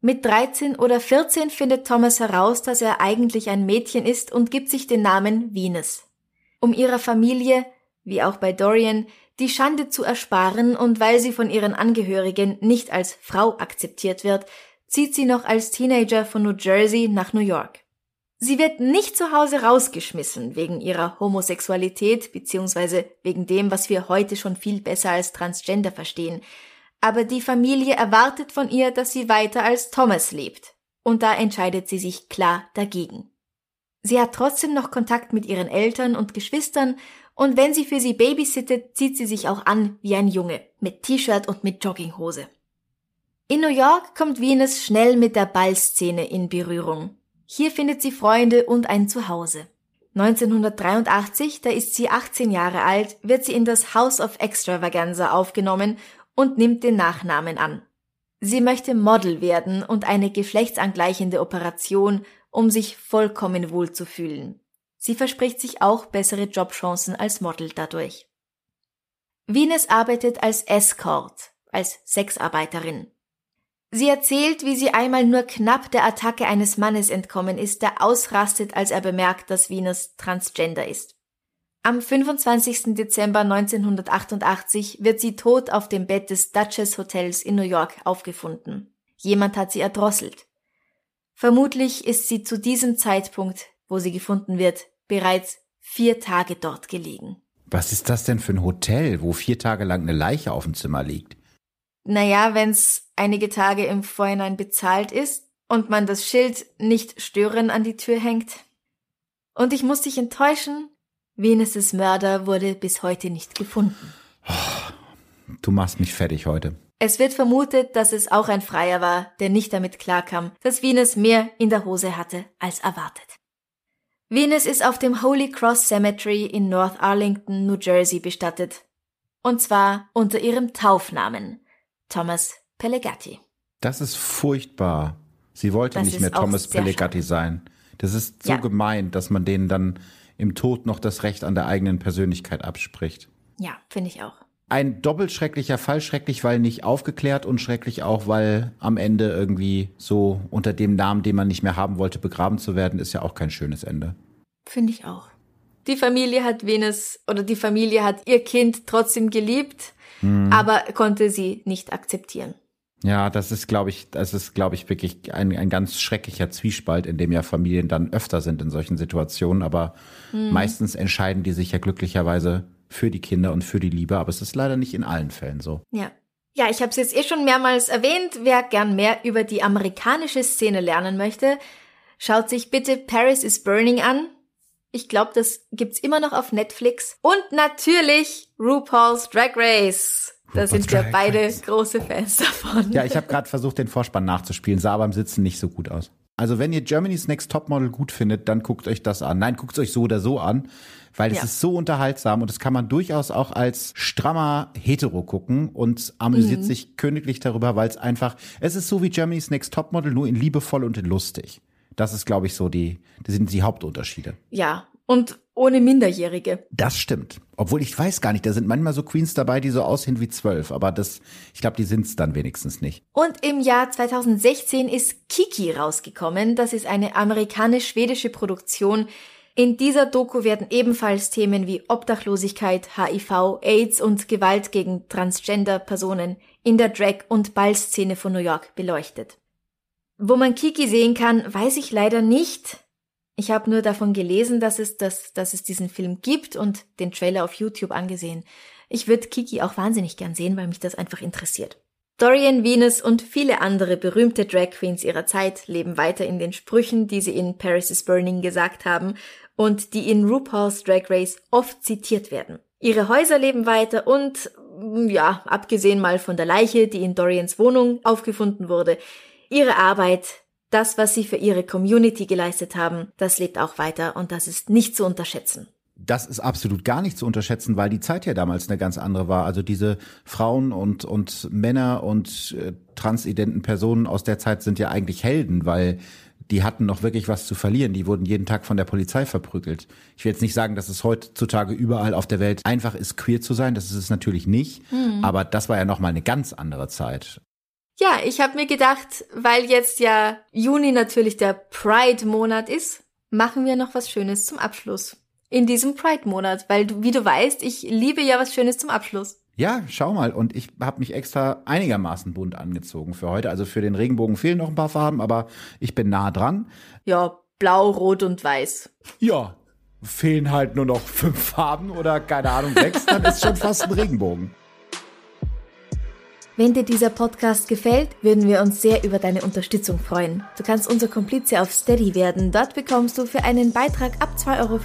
Mit 13 oder 14 findet Thomas heraus, dass er eigentlich ein Mädchen ist und gibt sich den Namen Venus. Um ihrer Familie, wie auch bei Dorian, die Schande zu ersparen und weil sie von ihren Angehörigen nicht als Frau akzeptiert wird, zieht sie noch als Teenager von New Jersey nach New York. Sie wird nicht zu Hause rausgeschmissen wegen ihrer Homosexualität beziehungsweise wegen dem, was wir heute schon viel besser als Transgender verstehen. Aber die Familie erwartet von ihr, dass sie weiter als Thomas lebt. Und da entscheidet sie sich klar dagegen. Sie hat trotzdem noch Kontakt mit ihren Eltern und Geschwistern und wenn sie für sie babysittet, zieht sie sich auch an wie ein Junge, mit T-Shirt und mit Jogginghose. In New York kommt Venus schnell mit der Ballszene in Berührung. Hier findet sie Freunde und ein Zuhause. 1983, da ist sie 18 Jahre alt, wird sie in das House of Extravaganza aufgenommen und nimmt den Nachnamen an. Sie möchte Model werden und eine geschlechtsangleichende Operation, um sich vollkommen wohl zu fühlen. Sie verspricht sich auch bessere Jobchancen als Model dadurch. Venus arbeitet als Escort, als Sexarbeiterin. Sie erzählt, wie sie einmal nur knapp der Attacke eines Mannes entkommen ist, der ausrastet, als er bemerkt, dass Venus transgender ist. Am 25. Dezember 1988 wird sie tot auf dem Bett des Duchess Hotels in New York aufgefunden. Jemand hat sie erdrosselt. Vermutlich ist sie zu diesem Zeitpunkt, wo sie gefunden wird, bereits vier Tage dort gelegen. Was ist das denn für ein Hotel, wo vier Tage lang eine Leiche auf dem Zimmer liegt? Naja, wenn's einige Tage im Vorhinein bezahlt ist und man das Schild nicht stören an die Tür hängt. Und ich muss dich enttäuschen, Venus' Mörder wurde bis heute nicht gefunden. Du machst mich fertig heute. Es wird vermutet, dass es auch ein Freier war, der nicht damit klarkam, dass Venus mehr in der Hose hatte als erwartet. Venus ist auf dem Holy Cross Cemetery in North Arlington, New Jersey bestattet. Und zwar unter ihrem Taufnamen Thomas Pellegatti. Das ist furchtbar. Sie wollte Das nicht mehr Thomas Pellegatti sein. Das ist so Ja. gemein, dass man denen dann im Tod noch das Recht an der eigenen Persönlichkeit abspricht. Ja, finde ich auch. Ein doppelt schrecklicher Fall, schrecklich, weil nicht aufgeklärt und schrecklich auch, weil am Ende irgendwie so unter dem Namen, den man nicht mehr haben wollte, begraben zu werden, ist ja auch kein schönes Ende. Finde ich auch. Die Familie hat Venus oder die Familie hat ihr Kind trotzdem geliebt, aber konnte sie nicht akzeptieren. Ja, das ist, glaube ich, das ist, glaube ich, wirklich ein, ein ganz schrecklicher Zwiespalt, in dem ja Familien dann öfter sind in solchen Situationen, aber meistens entscheiden die sich ja glücklicherweise für die Kinder und für die Liebe, aber es ist leider nicht in allen Fällen so. Ja. Ja, ich habe es jetzt eh schon mehrmals erwähnt. Wer gern mehr über die amerikanische Szene lernen möchte, schaut sich bitte Paris is Burning an. Ich glaube, das gibt's immer noch auf Netflix. Und natürlich RuPaul's Drag Race. Da sind wir beide Race. große Fans davon. Ja, ich habe gerade versucht, den Vorspann nachzuspielen, sah beim Sitzen nicht so gut aus. Also wenn ihr Germany's Next Topmodel gut findet, dann guckt euch das an. Nein, guckt euch so oder so an, weil es Ja. ist so unterhaltsam und das kann man durchaus auch als strammer Hetero gucken und amüsiert Mhm. sich königlich darüber, weil es einfach, es ist so wie Germany's Next Topmodel, nur in liebevoll und in lustig. Das ist, glaube ich, so die, das sind die Hauptunterschiede. ja, und ohne Minderjährige. Das stimmt. Obwohl ich weiß gar nicht, da sind manchmal so Queens dabei, die so aussehen wie zwölf, aber das, ich glaube, die sind's dann wenigstens nicht. Und im Jahr 2016 ist Kiki rausgekommen. Das ist eine amerikanisch-schwedische Produktion. In dieser Doku werden ebenfalls Themen wie Obdachlosigkeit, HIV, AIDS und Gewalt gegen Transgender-Personen in der Drag- und Ballszene von New York beleuchtet. Wo man Kiki sehen kann, weiß ich leider nicht. Ich habe nur davon gelesen, dass es, das, dass es diesen Film gibt und den Trailer auf YouTube angesehen. Ich würde Kiki auch wahnsinnig gern sehen, weil mich das einfach interessiert. Dorian Venus und viele andere berühmte Drag Queens ihrer Zeit leben weiter in den Sprüchen, die sie in Paris is Burning gesagt haben und die in RuPaul's Drag Race oft zitiert werden. Ihre Häuser leben weiter und, ja, abgesehen mal von der Leiche, die in Dorians Wohnung aufgefunden wurde, ihre Arbeit, das, was sie für ihre Community geleistet haben, das lebt auch weiter und das ist nicht zu unterschätzen. Das ist absolut gar nicht zu unterschätzen, weil die Zeit ja damals eine ganz andere war. Also diese Frauen und, und Männer und äh, transidenten Personen aus der Zeit sind ja eigentlich Helden, weil die hatten noch wirklich was zu verlieren. Die wurden jeden Tag von der Polizei verprügelt. Ich will jetzt nicht sagen, dass es heutzutage überall auf der Welt einfach ist, queer zu sein. Das ist es natürlich nicht. Mhm. Aber das war ja nochmal eine ganz andere Zeit. Ja, ich habe mir gedacht, weil jetzt ja Juni natürlich der Pride-Monat ist, machen wir noch was Schönes zum Abschluss in diesem Pride-Monat, weil du, wie du weißt, ich liebe ja was Schönes zum Abschluss. Ja, schau mal. Und ich habe mich extra einigermaßen bunt angezogen für heute. Also für den Regenbogen fehlen noch ein paar Farben, aber ich bin nah dran. Ja, blau, rot und weiß. Ja, fehlen halt nur noch fünf Farben oder keine Ahnung, sechs, dann ist schon fast ein Regenbogen. Wenn dir dieser Podcast gefällt, würden wir uns sehr über deine Unterstützung freuen. Du kannst unser Komplize auf Steady werden. Dort bekommst du für einen Beitrag ab 2,50 Euro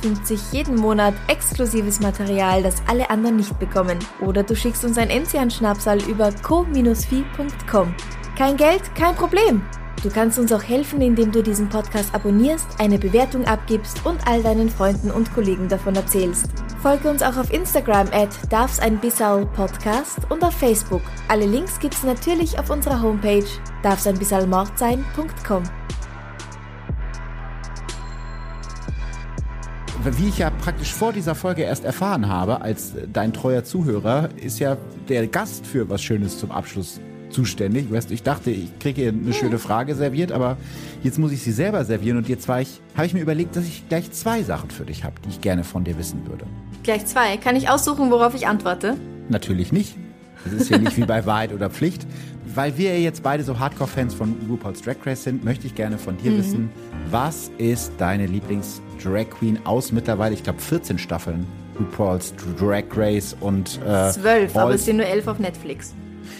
jeden Monat exklusives Material, das alle anderen nicht bekommen. Oder du schickst uns ein Enzian-Schnapsal über co-fi.com. Kein Geld, kein Problem. Du kannst uns auch helfen, indem du diesen Podcast abonnierst, eine Bewertung abgibst und all deinen Freunden und Kollegen davon erzählst. Folge uns auch auf Instagram at darfseinbissal-podcast und auf Facebook. Alle Links gibt's natürlich auf unserer Homepage darfseinbissalmordsein.com. Wie ich ja praktisch vor dieser Folge erst erfahren habe, als dein treuer Zuhörer, ist ja der Gast für was Schönes zum Abschluss zuständig. Weißt, ich dachte, ich kriege hier eine schöne Frage serviert, aber jetzt muss ich sie selber servieren und jetzt war ich, habe ich mir überlegt, dass ich gleich zwei Sachen für dich habe, die ich gerne von dir wissen würde. Gleich zwei. Kann ich aussuchen, worauf ich antworte? Natürlich nicht. Das ist ja nicht wie bei Wahrheit oder Pflicht. Weil wir jetzt beide so Hardcore-Fans von RuPaul's Drag Race sind, möchte ich gerne von dir mhm. wissen, was ist deine Lieblings-Drag Queen aus mittlerweile, ich glaube, 14 Staffeln RuPaul's Drag Race und äh, 12, aber es sind nur 11 auf Netflix.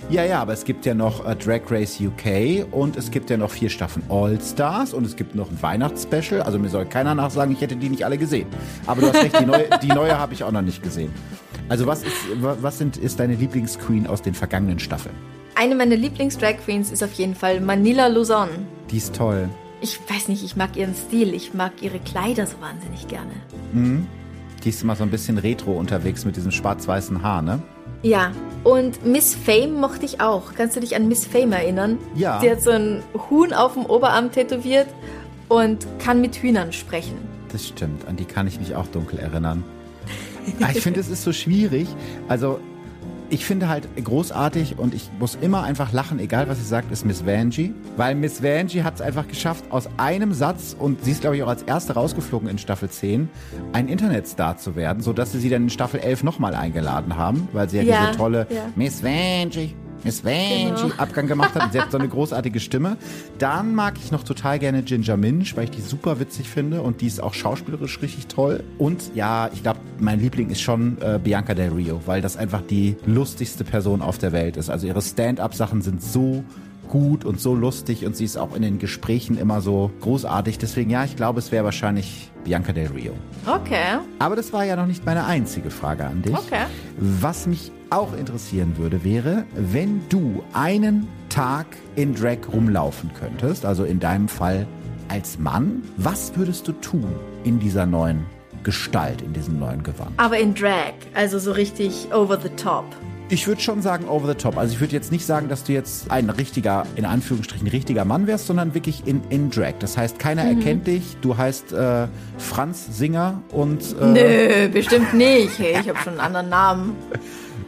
Ja, ja, aber es gibt ja noch äh, Drag Race UK und es gibt ja noch vier Staffeln All Stars und es gibt noch ein Weihnachtsspecial. Also mir soll keiner nachsagen, ich hätte die nicht alle gesehen. Aber du hast recht, die neue, die neue habe ich auch noch nicht gesehen. Also was ist, was sind, ist deine Lieblingsqueen aus den vergangenen Staffeln? Eine meiner Lieblings-Drag Queens ist auf jeden Fall Manila Luzon. Die ist toll. Ich weiß nicht, ich mag ihren Stil, ich mag ihre Kleider so wahnsinnig gerne. Mhm. Die ist immer so ein bisschen retro unterwegs mit diesem schwarz-weißen Haar, ne? Ja, und Miss Fame mochte ich auch. Kannst du dich an Miss Fame erinnern? Ja. Sie hat so ein Huhn auf dem Oberarm tätowiert und kann mit Hühnern sprechen. Das stimmt, an die kann ich mich auch dunkel erinnern. Ah, ich finde, es ist so schwierig. Also ich finde halt großartig und ich muss immer einfach lachen, egal was sie sagt, ist Miss Vanjie. Weil Miss Vanjie hat es einfach geschafft, aus einem Satz, und sie ist, glaube ich, auch als erste rausgeflogen in Staffel 10, ein Internetstar zu werden, sodass sie sie dann in Staffel 11 nochmal eingeladen haben, weil sie ja, ja diese tolle ja. Miss Vanjie Miss Vanjie genau. Abgang gemacht hat. sie hat so eine großartige Stimme. Dann mag ich noch total gerne Ginger Minch, weil ich die super witzig finde und die ist auch schauspielerisch richtig toll. Und ja, ich glaube, mein Liebling ist schon äh, Bianca Del Rio, weil das einfach die lustigste Person auf der Welt ist. Also ihre Stand-up-Sachen sind so gut und so lustig und sie ist auch in den Gesprächen immer so großartig. Deswegen ja, ich glaube, es wäre wahrscheinlich Bianca Del Rio. Okay. Aber das war ja noch nicht meine einzige Frage an dich. Okay. Was mich auch interessieren würde, wäre, wenn du einen Tag in Drag rumlaufen könntest, also in deinem Fall als Mann, was würdest du tun in dieser neuen Gestalt, in diesem neuen Gewand? Aber in Drag, also so richtig over the top. Ich würde schon sagen over the top. Also ich würde jetzt nicht sagen, dass du jetzt ein richtiger, in Anführungsstrichen richtiger Mann wärst, sondern wirklich in, in Drag. Das heißt, keiner mhm. erkennt dich. Du heißt äh, Franz Singer und... Äh Nö, bestimmt nicht. Hey, ich habe schon einen anderen Namen.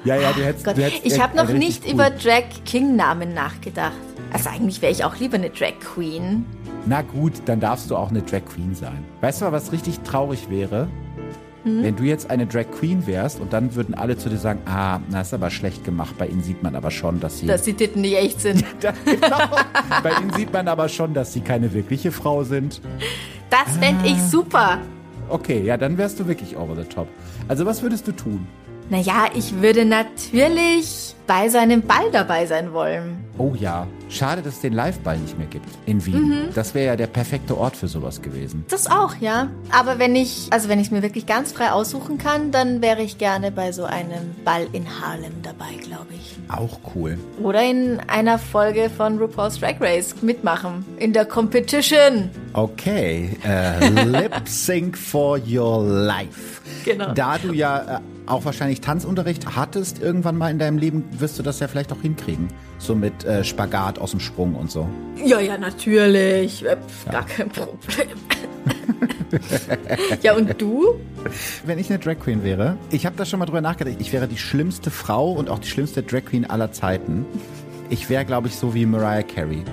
Ja, ja, du hättest. Du hättest ich habe noch nicht cool. über Drag King Namen nachgedacht. Also eigentlich wäre ich auch lieber eine Drag Queen. Na gut, dann darfst du auch eine Drag Queen sein. Weißt du, was richtig traurig wäre? Hm? Wenn du jetzt eine Drag Queen wärst und dann würden alle zu dir sagen, ah, na, ist aber schlecht gemacht. Bei ihnen sieht man aber schon, dass sie... Dass die Titten nicht echt sind. genau. Bei ihnen sieht man aber schon, dass sie keine wirkliche Frau sind. Das fände ich ah. super. Okay, ja, dann wärst du wirklich over the top. Also was würdest du tun? Naja, ich würde natürlich bei seinem Ball dabei sein wollen. Oh ja, schade, dass es den Live-Ball nicht mehr gibt in Wien. Mhm. Das wäre ja der perfekte Ort für sowas gewesen. Das auch, ja. Aber wenn ich, also wenn ich es mir wirklich ganz frei aussuchen kann, dann wäre ich gerne bei so einem Ball in Harlem dabei, glaube ich. Auch cool. Oder in einer Folge von RuPaul's Drag Race mitmachen. In der Competition. Okay, uh, Lip Sync for Your Life. Genau. Da du ja äh, auch wahrscheinlich Tanzunterricht hattest irgendwann mal in deinem Leben, wirst du das ja vielleicht auch hinkriegen. So mit äh, Spagat aus dem Sprung und so. Ja, ja, natürlich. Äh, ja. Gar kein Problem. ja, und du? Wenn ich eine Drag Queen wäre, ich habe da schon mal drüber nachgedacht, ich wäre die schlimmste Frau und auch die schlimmste Drag Queen aller Zeiten. Ich wäre, glaube ich, so wie Mariah Carey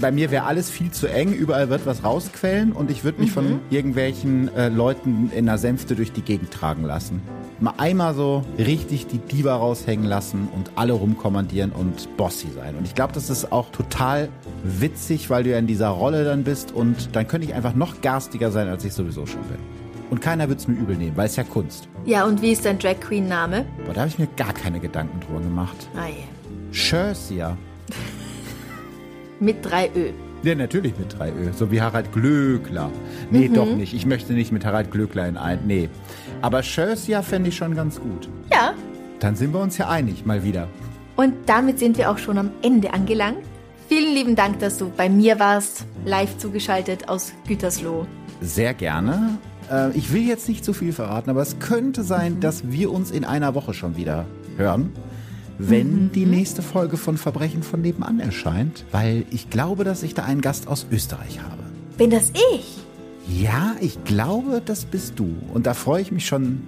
bei mir wäre alles viel zu eng, überall wird was rausquellen und ich würde mich mhm. von irgendwelchen äh, Leuten in der Sänfte durch die Gegend tragen lassen. Mal einmal so richtig die Diva raushängen lassen und alle rumkommandieren und bossy sein. Und ich glaube, das ist auch total witzig, weil du ja in dieser Rolle dann bist und dann könnte ich einfach noch garstiger sein, als ich sowieso schon bin. Und keiner wird es mir übel nehmen, weil es ja Kunst. Ja, und wie ist dein Drag Queen Name? Boah, da habe ich mir gar keine Gedanken drüber gemacht. Ah, yeah. Schersia. Mit drei Ö. Ja, natürlich mit drei Ö. So wie Harald Glöckler. Nee, mhm. doch nicht. Ich möchte nicht mit Harald Glöckler in ein. Nee. Aber Schössia fände ich schon ganz gut. Ja. Dann sind wir uns ja einig, mal wieder. Und damit sind wir auch schon am Ende angelangt. Vielen lieben Dank, dass du bei mir warst, live zugeschaltet aus Gütersloh. Sehr gerne. Äh, ich will jetzt nicht zu viel verraten, aber es könnte sein, dass wir uns in einer Woche schon wieder hören wenn mhm. die nächste Folge von Verbrechen von nebenan erscheint, weil ich glaube, dass ich da einen Gast aus Österreich habe. Bin das ich? Ja, ich glaube, das bist du. Und da freue ich mich schon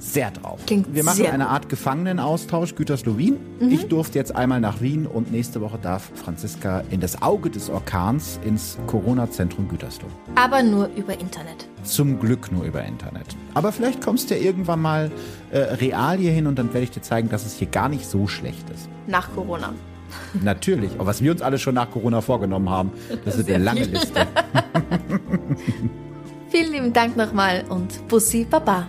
sehr drauf. Klingt Wir machen eine gut. Art Gefangenenaustausch Gütersloh-Wien. Mhm. Ich durfte jetzt einmal nach Wien und nächste Woche darf Franziska in das Auge des Orkans ins Corona-Zentrum Gütersloh. Aber nur über Internet. Zum Glück nur über Internet. Aber vielleicht kommst du ja irgendwann mal äh, real hier hin und dann werde ich dir zeigen, dass es hier gar nicht so schlecht ist. Nach Corona. Natürlich, auch was wir uns alle schon nach Corona vorgenommen haben. Das ist eine lange Liste. Vielen lieben Dank nochmal und Bussi Baba.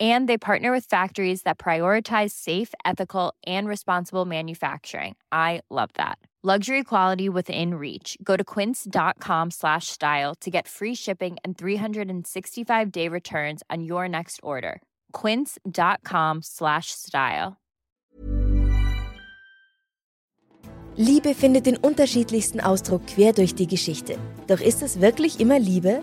and they partner with factories that prioritize safe ethical and responsible manufacturing. I love that. Luxury quality within reach. Go to quince.com slash style to get free shipping and 365 day returns on your next order. quince.com slash style. Liebe findet den unterschiedlichsten Ausdruck quer durch die Geschichte. Doch ist es wirklich immer Liebe?